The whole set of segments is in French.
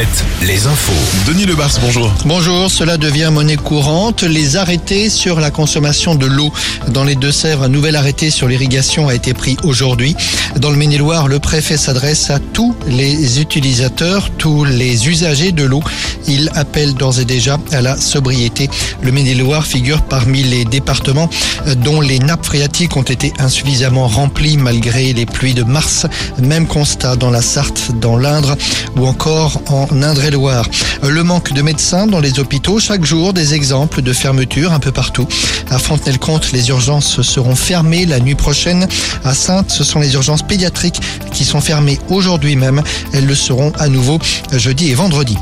Alouette, les infos. Denis Lebars, bonjour. Bonjour, cela devient monnaie courante. Les arrêtés sur la consommation de l'eau dans les Deux-Sèvres, un nouvel arrêté sur l'irrigation a été pris aujourd'hui. Dans le Maine-et-Loire, le préfet s'adresse à tous les utilisateurs, tous les usagers de l'eau. Il appelle d'ores et déjà à la sobriété. Le Maine-et-Loire figure parmi les départements dont les nappes phréatiques ont été insuffisamment remplies malgré les pluies de mars. Même constat dans la Sarthe, dans l'Indre ou encore en Indre-et-Loire. Le manque de médecins dans les hôpitaux, chaque jour des exemples de fermeture un peu partout. À Fontenay-le-Comte, les urgences seront fermées la nuit prochaine. À Sainte, ce sont les urgences pédiatriques qui sont fermées aujourd'hui même. Elles le seront à nouveau jeudi et vendredi.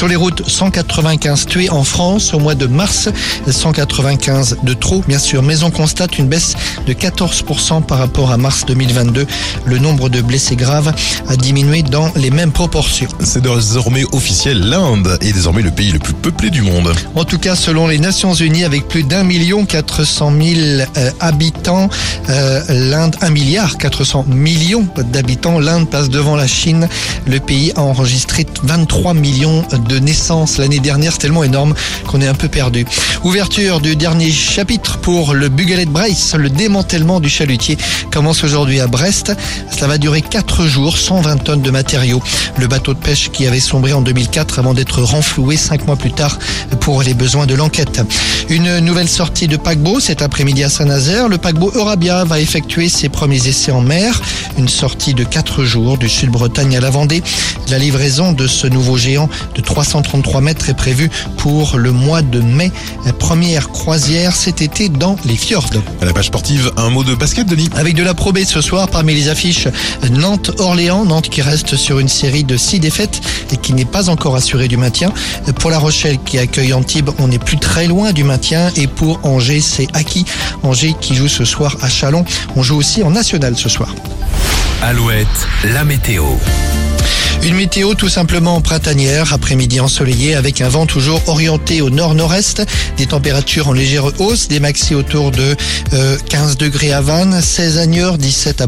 Sur les routes, 195 tués en France au mois de mars, 195 de trop bien sûr, mais on constate une baisse de 14% par rapport à mars 2022. Le nombre de blessés graves a diminué dans les mêmes proportions. C'est désormais officiel, l'Inde est désormais le pays le plus peuplé du monde. En tout cas, selon les Nations Unies, avec plus d'un million 400 000 euh, habitants, euh, l'Inde, un milliard 400 millions d'habitants, l'Inde passe devant la Chine. Le pays a enregistré 23 millions de naissances l'année dernière. C'est tellement énorme qu'on est un peu perdu. Ouverture du dernier chapitre pour le Bugalet de Brace. Le démantèlement du chalutier commence aujourd'hui à Brest. Cela va durer 4 jours, 120 tonnes de matériaux. Le bateau de pêche qui avait sombré en 2004 avant d'être renfloué 5 mois plus tard pour les besoins de l'enquête. Une nouvelle sortie de paquebot cet après-midi à Saint-Nazaire. Le paquebot Eurabia va effectuer ses premiers essais en mer. Une sortie de 4 jours du Sud-Bretagne à la Vendée. La livraison de ce nouveau géant de 333 mètres est prévue pour le mois de mai. Première croisière cet été dans les fjords. À la page sportive, un mot de basket, Denis. Avec de la probée ce soir parmi les affiches Nantes-Orléans. Nantes qui reste sur une série de 6 défaites et qui n'est pas encore assurée du maintien. Pour La Rochelle qui accueille Antibes, on n'est plus très loin du maintien. Et pour Angers, c'est acquis. Angers qui joue ce soir à Chalon. On joue aussi en national ce soir. Alouette, la météo. Une météo tout simplement printanière, après-midi ensoleillé avec un vent toujours orienté au nord-nord-est, des températures en légère hausse, des maxi autour de euh, 15 degrés à Vannes, 16 à Niort, 17 à